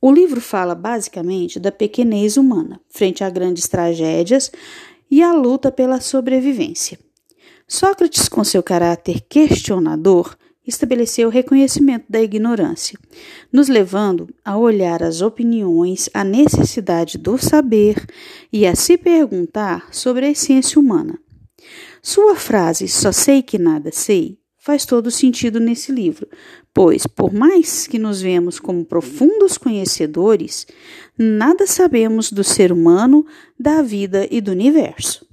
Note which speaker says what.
Speaker 1: O livro fala basicamente da pequenez humana frente a grandes tragédias e a luta pela sobrevivência. Sócrates, com seu caráter questionador, estabeleceu o reconhecimento da ignorância, nos levando a olhar as opiniões, a necessidade do saber e a se perguntar sobre a essência humana. Sua frase só sei que nada sei faz todo sentido nesse livro, pois, por mais que nos vemos como profundos conhecedores, nada sabemos do ser humano, da vida e do universo.